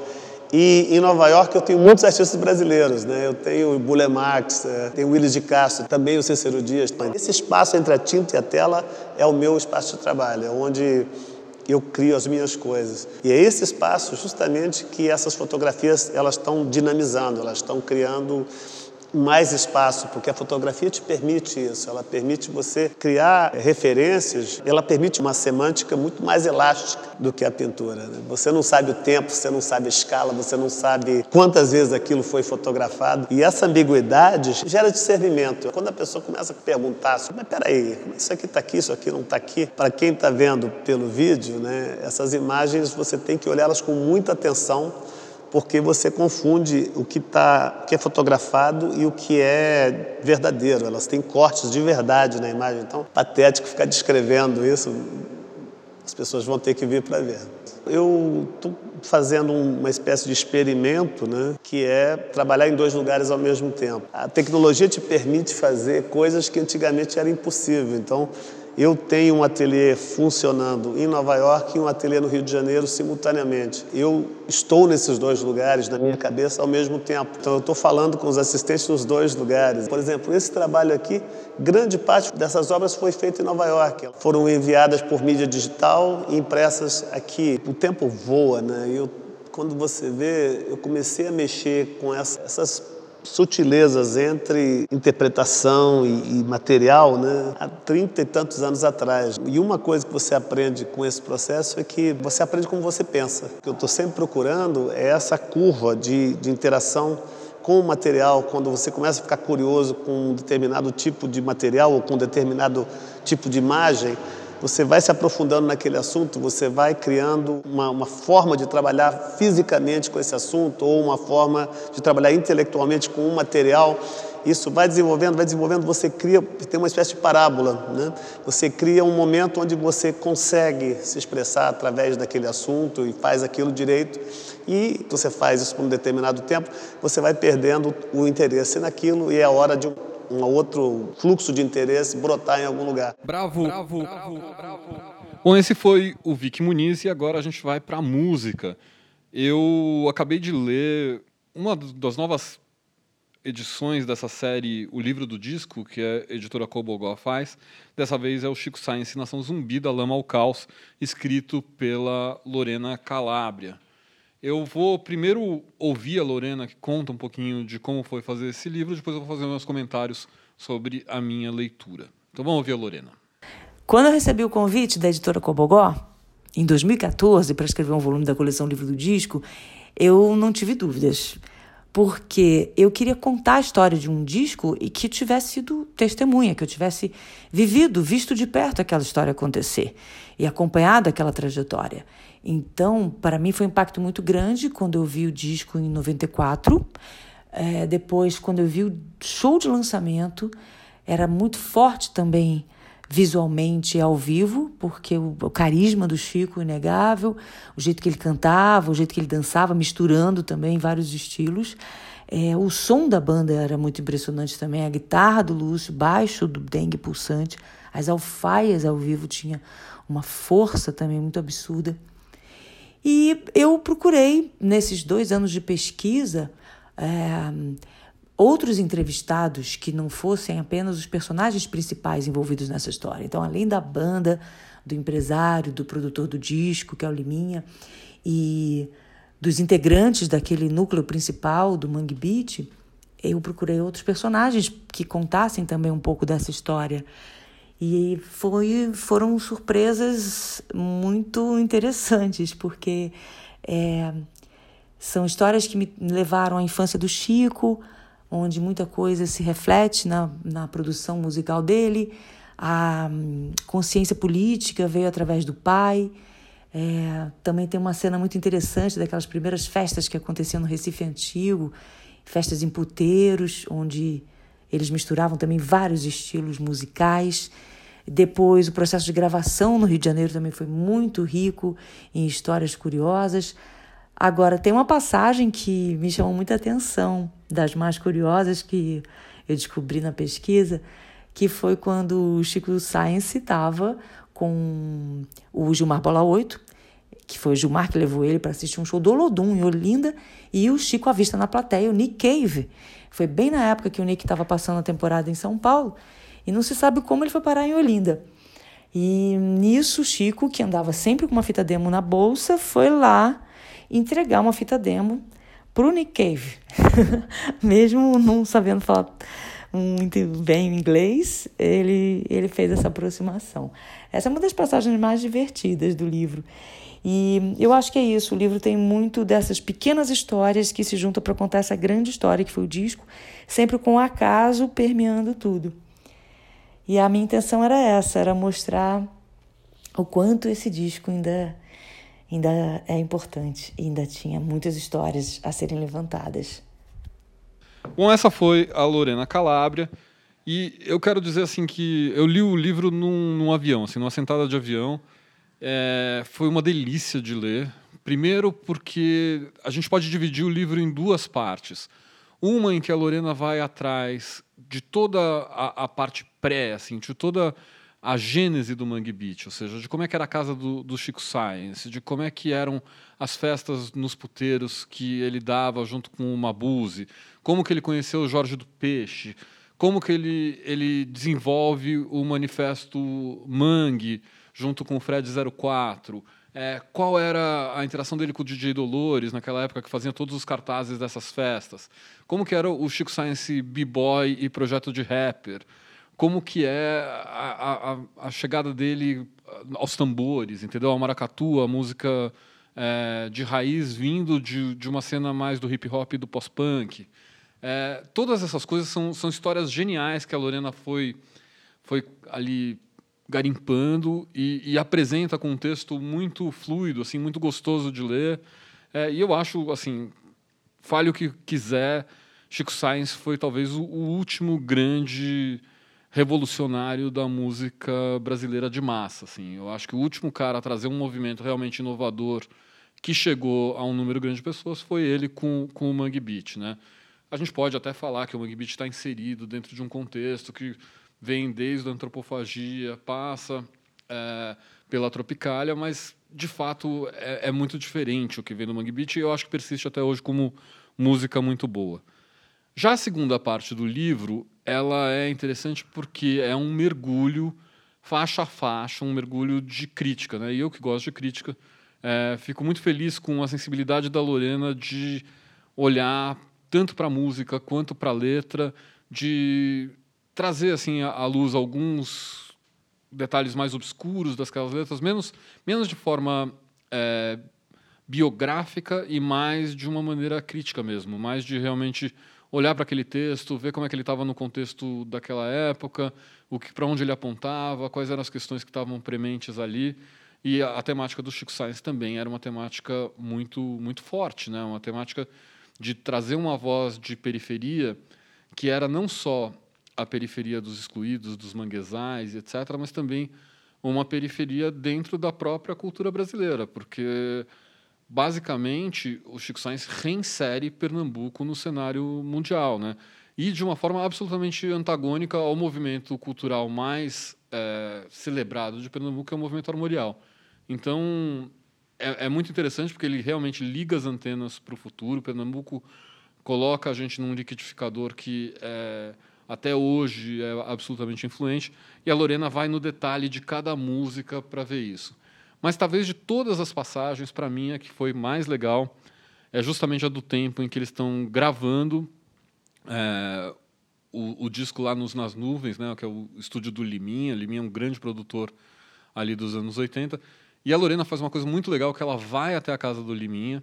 E em Nova York eu tenho muitos artistas brasileiros, né? Eu tenho o Bule Marx, é, tenho o Willis de Castro, também o Cícero Dias. Esse espaço entre a tinta e a tela é o meu espaço de trabalho, é onde eu crio as minhas coisas. E é esse espaço justamente que essas fotografias elas estão dinamizando, elas estão criando mais espaço, porque a fotografia te permite isso, ela permite você criar referências, ela permite uma semântica muito mais elástica do que a pintura. Né? Você não sabe o tempo, você não sabe a escala, você não sabe quantas vezes aquilo foi fotografado. E essa ambiguidade gera discernimento. Quando a pessoa começa a perguntar, mas peraí, isso aqui está aqui, isso aqui não está aqui, para quem está vendo pelo vídeo, né, essas imagens você tem que olhá-las com muita atenção porque você confunde o que, tá, o que é fotografado e o que é verdadeiro. Elas têm cortes de verdade na imagem. Então, patético ficar descrevendo isso, as pessoas vão ter que vir para ver. Eu estou fazendo uma espécie de experimento, né, que é trabalhar em dois lugares ao mesmo tempo. A tecnologia te permite fazer coisas que antigamente era impossível. Então, eu tenho um ateliê funcionando em Nova York e um ateliê no Rio de Janeiro simultaneamente. Eu estou nesses dois lugares na minha cabeça ao mesmo tempo. Então eu estou falando com os assistentes nos dois lugares. Por exemplo, esse trabalho aqui, grande parte dessas obras foi feita em Nova York. Foram enviadas por mídia digital e impressas aqui. O tempo voa, né? Eu, quando você vê, eu comecei a mexer com essas sutilezas entre interpretação e, e, material né, há trinta e tantos anos atrás. E uma coisa que você aprende com esse processo é que você aprende como você pensa. O que eu estou sempre procurando é essa curva de, de interação com o material, quando você começa a ficar curioso com um determinado tipo de material ou com um determinado tipo de imagem, você vai se aprofundando naquele assunto, você vai criando uma, uma, forma de trabalhar fisicamente com esse assunto ou uma forma de trabalhar intelectualmente com um material. Isso vai desenvolvendo, vai desenvolvendo, você cria, tem uma espécie de parábola, né? Você cria um momento onde você consegue se expressar através daquele assunto e faz aquilo direito. E você faz isso por um determinado tempo, você vai perdendo o interesse naquilo e é hora de um outro fluxo de interesse brotar em algum lugar. Bravo, bravo, bravo, bravo. Bom, esse foi o Vic Muniz e agora a gente vai para a música. Eu acabei de ler uma das novas edições dessa série O Livro do Disco, que a editora Cobogó faz. Dessa vez é o Chico Science Nação Zumbi, da Lama ao Caos, escrito pela Lorena Calabria. Eu vou primeiro ouvir a Lorena, que conta um pouquinho de como foi fazer esse livro, depois eu vou fazer meus comentários sobre a minha leitura. Então vamos ouvir a Lorena. Quando eu recebi o convite da editora Cobogó, em 2014, para escrever um volume da coleção Livro do Disco, eu não tive dúvidas porque eu queria contar a história de um disco e que tivesse sido testemunha, que eu tivesse vivido, visto de perto aquela história acontecer e acompanhado aquela trajetória. Então, para mim foi um impacto muito grande quando eu vi o disco em 94. É, depois, quando eu vi o show de lançamento, era muito forte também visualmente ao vivo, porque o, o, carisma do Chico é inegável, o jeito que ele cantava, o jeito que ele dançava, misturando também vários estilos. É, o som da banda era muito impressionante também, a guitarra do Lúcio, baixo do Dengue Pulsante, As alfaias ao vivo tinha uma força também muito absurda. E eu procurei, nesses dois anos de pesquisa, é, outros entrevistados que não fossem apenas os personagens principais envolvidos nessa história. Então, além da banda, do empresário, do produtor do disco, que é o Liminha, e dos integrantes daquele núcleo principal do Mangue Beat, eu procurei outros personagens que contassem também um pouco dessa história. E foi, foram surpresas muito interessantes, porque é, são histórias que me levaram à infância do Chico, onde muita coisa se reflete na, na produção musical dele. A hum, consciência política veio através do pai. É, também tem uma cena muito interessante daquelas primeiras festas que aconteciam no Recife Antigo, festas em puteiros, onde eles misturavam também vários estilos musicais. Depois, o processo de gravação no Rio de Janeiro também foi muito rico em histórias curiosas. Agora, tem uma passagem que me chamou muita atenção, das mais curiosas que eu descobri na pesquisa, que foi quando o Chico Science estava com o Gilmar Bola 8, que foi o Gilmar que levou ele para assistir um show do Olodum em Olinda, e o Chico à vista na plateia, o Nick Cave. Foi bem na época que o Nick estava passando a temporada em São Paulo, e não se sabe como ele foi parar em Olinda. E nisso o Chico, que andava sempre com uma fita demo na bolsa, foi lá entregar uma fita demo Nick Cave, [LAUGHS] mesmo não sabendo falar muito bem inglês, ele, ele fez essa aproximação. Essa é uma das passagens mais divertidas do livro. E eu acho que é isso. O livro tem muito dessas pequenas histórias que se juntam para contar essa grande história que foi o disco, sempre com o acaso permeando tudo. E a minha intenção era essa, era mostrar o quanto esse disco ainda ainda é importante e ainda tinha muitas histórias a serem levantadas. Bom, essa foi a Lorena Calabria. E eu quero dizer assim que eu li o livro num, num avião, assim, numa sentada de avião. É, foi uma delícia de ler. Primeiro porque a gente pode dividir o livro em duas partes. Uma em que a Lorena vai atrás de toda a, a parte pré, assim, de toda a gênese do Mangue Beach, ou seja, de como é que era a casa do, do Chico Science, de como é que eram as festas nos puteiros que ele dava junto com o Mabuse, como que ele conheceu o Jorge do Peixe, como que ele, ele desenvolve o manifesto Mangue junto com o Fred 04, é, qual era a interação dele com o DJ Dolores naquela época que fazia todos os cartazes dessas festas, como que era o Chico Science B-Boy e projeto de rapper, como que é a, a, a, chegada dele aos tambores, entendeu? A maracatu, a música é, de raiz vindo de, de uma cena mais do hip hop e do pós-punk. É, todas essas coisas são, são histórias geniais que a Lorena foi, foi ali garimpando e, e apresenta com um texto muito fluido, assim, muito gostoso de ler. É, e eu acho, assim, fale o que quiser, Chico Sainz foi talvez o, o último grande revolucionário da música brasileira de massa. Assim. Eu acho que o último cara a trazer um movimento realmente inovador que chegou a um número grande de pessoas foi ele com, com o Mangue Beat. Né? A gente pode até falar que o Mangue Beat está inserido dentro de um contexto que vem desde a antropofagia, passa é, pela tropicália, mas de fato é, é, muito diferente o que vem do Mangue Beat e eu acho que persiste até hoje como música muito boa. Já a segunda parte do livro, ela é interessante porque é um mergulho faixa a faixa, um mergulho de crítica, né? E eu que gosto de crítica, é, fico muito feliz com a sensibilidade da Lorena de olhar tanto para a música quanto para a letra, de trazer assim à luz alguns detalhes mais obscuros daquelas letras, menos menos de forma é, biográfica e mais de uma maneira crítica mesmo, mais de realmente olhar para aquele texto, ver como é que ele estava no contexto daquela época, o que para onde ele apontava, quais eram as questões que estavam prementes ali. E a, a, temática do Chico Science também era uma temática muito muito forte, né? Uma temática de trazer uma voz de periferia que era não só a periferia dos excluídos, dos manguezais, etc., mas também uma periferia dentro da própria cultura brasileira, porque basicamente, o Chico Sainz reinsere Pernambuco no cenário mundial, né? E de uma forma absolutamente antagônica ao movimento cultural mais é, celebrado de Pernambuco é o movimento armorial. Então, é, é, muito interessante porque ele realmente liga as antenas para o futuro. Pernambuco coloca a gente num liquidificador que é, até hoje é absolutamente influente. E a Lorena vai no detalhe de cada música para ver isso. Mas talvez de todas as passagens, para mim, a que foi mais legal é justamente a do tempo em que eles estão gravando é, o, o, disco lá nos, nas nuvens, né, que é o estúdio do Liminha. Liminha é um grande produtor ali dos anos 80. E a Lorena faz uma coisa muito legal, que ela vai até a casa do Liminha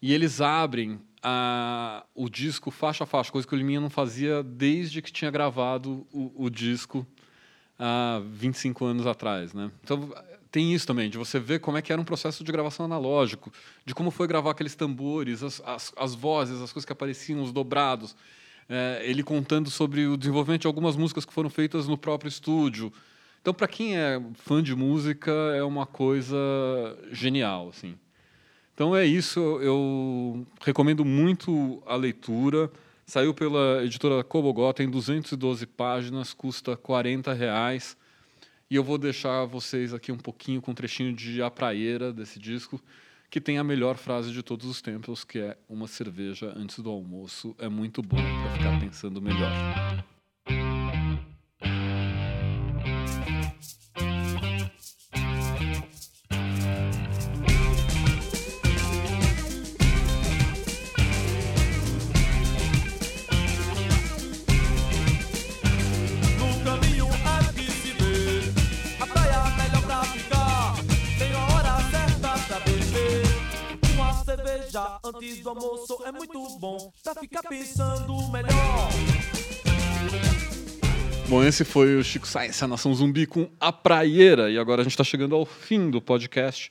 e eles abrem a, o disco faixa a faixa, coisa que o Liminha não fazia desde que tinha gravado o, o disco há 25 anos atrás. Né? Então, tem isso também, de você ver como é que era um processo de gravação analógico, de como foi gravar aqueles tambores, as, as, as vozes, as coisas que apareciam, os dobrados é, ele contando sobre o desenvolvimento de algumas músicas que foram feitas no próprio estúdio. Então, para quem é fã de música, é uma coisa genial, assim. Então é isso, eu recomendo muito a leitura. Saiu pela editora Cobogó, tem 212 páginas, custa 40 reais. E eu vou deixar vocês aqui um pouquinho com um trechinho de A Praieira desse disco que tem a melhor frase de todos os tempos, que é uma cerveja antes do almoço é muito bom para ficar pensando melhor. Antes do almoço é muito bom pra ficar pensando melhor. Bom, esse foi o Chico Science, a Nação Zumbi com A Praieira. E agora a gente está chegando ao fim do podcast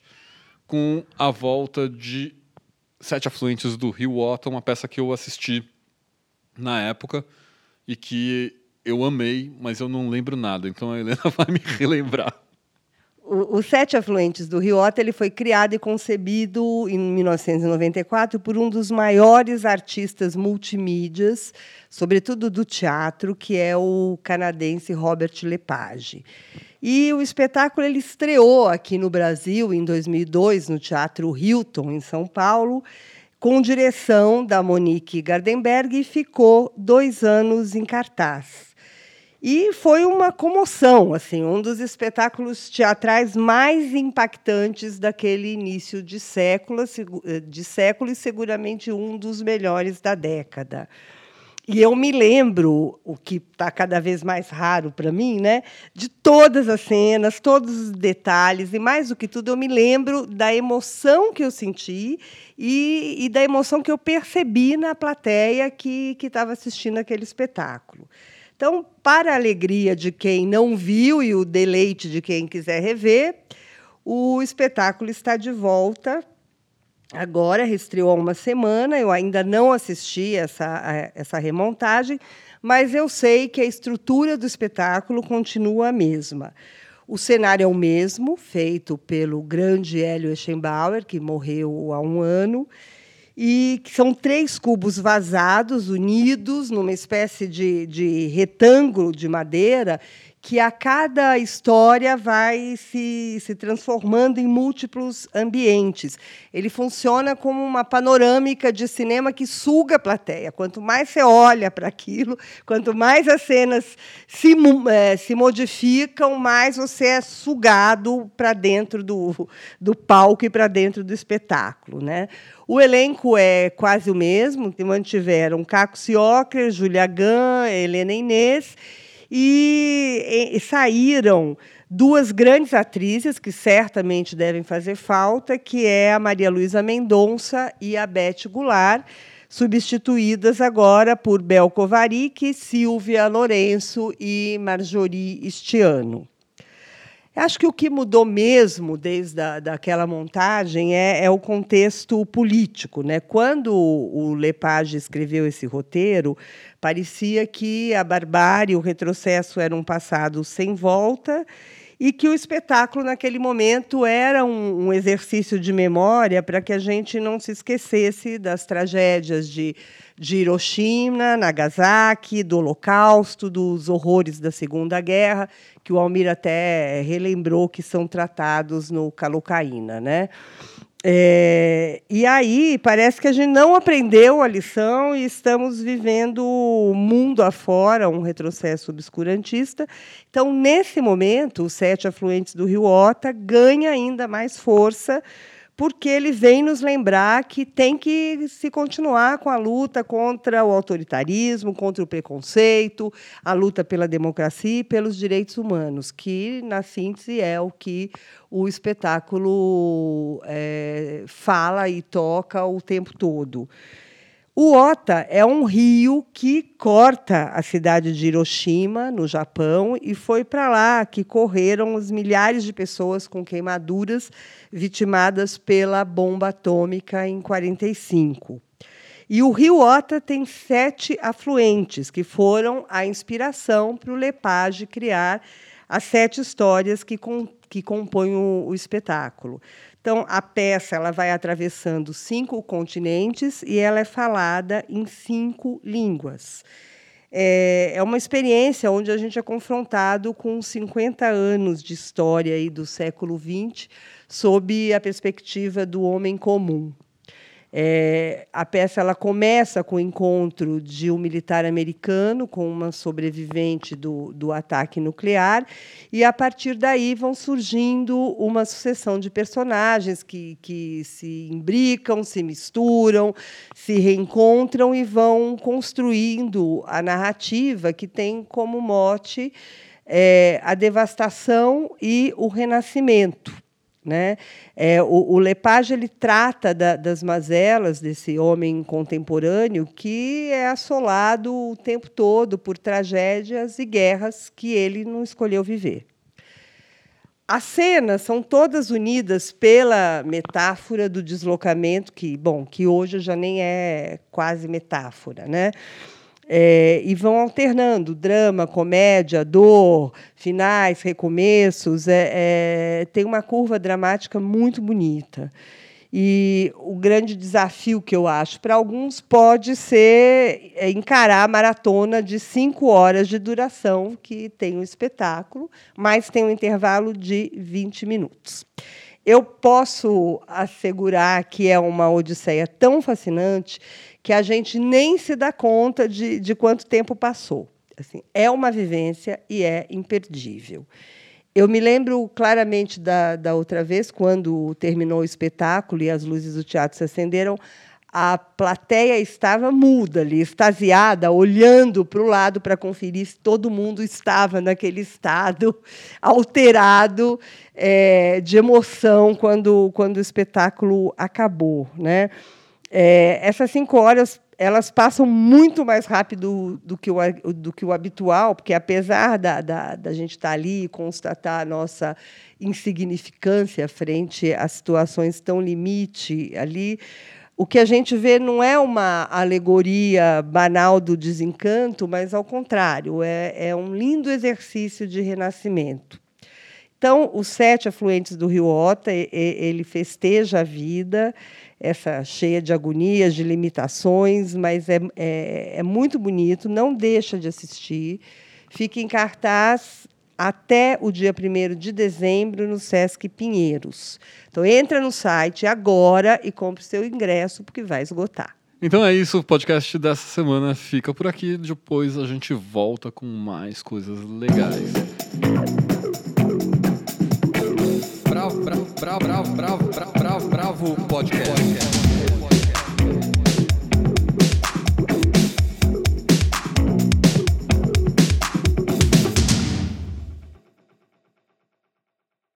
com a volta de Sete Afluentes do Rio Otto, uma peça que eu assisti na época e que eu amei, mas eu não lembro nada. Então a Helena [LAUGHS] vai me relembrar. O, Sete Afluentes do Rio Otto ele foi criado e concebido em 1994 por um dos maiores artistas multimídias, sobretudo do teatro, que é o canadense Robert Lepage. E o espetáculo ele estreou aqui no Brasil em 2002 no Teatro Hilton em São Paulo, com direção da Monique Gardenberg e ficou dois anos em cartaz. E foi uma comoção, assim, um dos espetáculos teatrais mais impactantes daquele início de século, de século e seguramente um dos melhores da década. E eu me lembro, o que está cada vez mais raro para mim, né, de todas as cenas, todos os detalhes, e mais do que tudo, eu me lembro da emoção que eu senti e, e da emoção que eu percebi na plateia que estava assistindo aquele espetáculo. Então, para a alegria de quem não viu e o deleite de quem quiser rever, o espetáculo está de volta. Agora, restriou há uma semana, eu ainda não assisti essa, essa remontagem, mas eu sei que a estrutura do espetáculo continua a mesma. O cenário é o mesmo, feito pelo grande Hélio Eschenbauer, que morreu há um ano, e que são três cubos vazados, unidos numa espécie de, de retângulo de madeira, que a cada história vai se, se transformando em múltiplos ambientes. Ele funciona como uma panorâmica de cinema que suga a plateia. Quanto mais você olha para aquilo, quanto mais as cenas se, é, se modificam, mais você é sugado para dentro do, do palco e para dentro do espetáculo. Né? O elenco é quase o mesmo, mantiveram Caco Ciocler, Julia Gan, Helena Inês, e, e saíram duas grandes atrizes que certamente devem fazer falta, que é a Maria Luísa Mendonça e a Beth Goulart, substituídas agora por Bel Kovarik, Silvia Lourenço e Marjorie Stiano. Acho que o que mudou mesmo desde a, daquela montagem é, é, o contexto político. Né? Quando o Lepage escreveu esse roteiro, parecia que a barbárie, o retrocesso era um passado sem volta e que o espetáculo, naquele momento, era um, um exercício de memória para que a gente não se esquecesse das tragédias de, de Hiroshima, Nagasaki, do Holocausto, dos horrores da Segunda Guerra, que o Almir até relembrou que são tratados no Calocaína. Né? É, e aí parece que a gente não aprendeu a lição e estamos vivendo o mundo afora, um retrocesso obscurantista. Então, nesse momento, os sete afluentes do Rio Ota ganha ainda mais força porque ele vem nos lembrar que tem que se continuar com a luta contra o autoritarismo, contra o preconceito, a luta pela democracia e pelos direitos humanos, que, na síntese, é o que o espetáculo é, fala e toca o tempo todo. O Ota é um rio que corta a cidade de Hiroshima, no Japão, e foi para lá que correram os milhares de pessoas com queimaduras vitimadas pela bomba atômica em 45. E o rio Ota tem sete afluentes, que foram a inspiração para o Lepage criar as sete histórias que, com, que compõem o, o espetáculo. Então, a peça ela vai atravessando cinco continentes e ela é falada em cinco línguas. É, é uma experiência onde a gente é confrontado com 50 anos de história aí do século XX sob a perspectiva do homem comum. É, a peça ela começa com o encontro de um militar americano com uma sobrevivente do, do ataque nuclear, e a partir daí vão surgindo uma sucessão de personagens que, que se imbricam, se misturam, se reencontram e vão construindo a narrativa que tem como mote é, a devastação e o renascimento. Né? É, o, o Lepage ele trata da, das mazelas desse homem contemporâneo que é assolado o tempo todo por tragédias e guerras que ele não escolheu viver. As cenas são todas unidas pela metáfora do deslocamento, que, bom, que hoje já nem é quase metáfora, né? É, e vão alternando drama, comédia, dor, finais, recomeços. É, é, tem uma curva dramática muito bonita. E o grande desafio que eu acho para alguns pode ser é, encarar a maratona de cinco horas de duração que tem o espetáculo, mas tem um intervalo de 20 minutos. Eu posso assegurar que é uma odisseia tão fascinante que a gente nem se dá conta de, de quanto tempo passou. Assim, é uma vivência e é imperdível. Eu me lembro claramente da, da outra vez, quando terminou o espetáculo e as luzes do teatro se acenderam, a plateia estava muda ali, extasiada, olhando para o lado para conferir se todo mundo estava naquele estado [LAUGHS] alterado é, de emoção quando, quando o espetáculo acabou. Né? É, essas cinco horas elas passam muito mais rápido do que o, do que o habitual, porque apesar da, da, da gente estar ali e constatar a nossa insignificância frente a situações tão limite ali, o que a gente vê não é uma alegoria banal do desencanto, mas ao contrário, é, é um lindo exercício de renascimento. Então, os sete afluentes do rio Ota, ele festeja a vida, essa cheia de agonias, de limitações, mas é, é, é muito bonito. Não deixa de assistir. Fica em cartaz até o dia 1 de dezembro no Sesc Pinheiros. Então entra no site agora e compre seu ingresso porque vai esgotar. Então é isso, o podcast dessa semana fica por aqui. Depois a gente volta com mais coisas legais. Bravo, bravo, bravo, bravo, bravo, bravo, bravo, bravo podcast.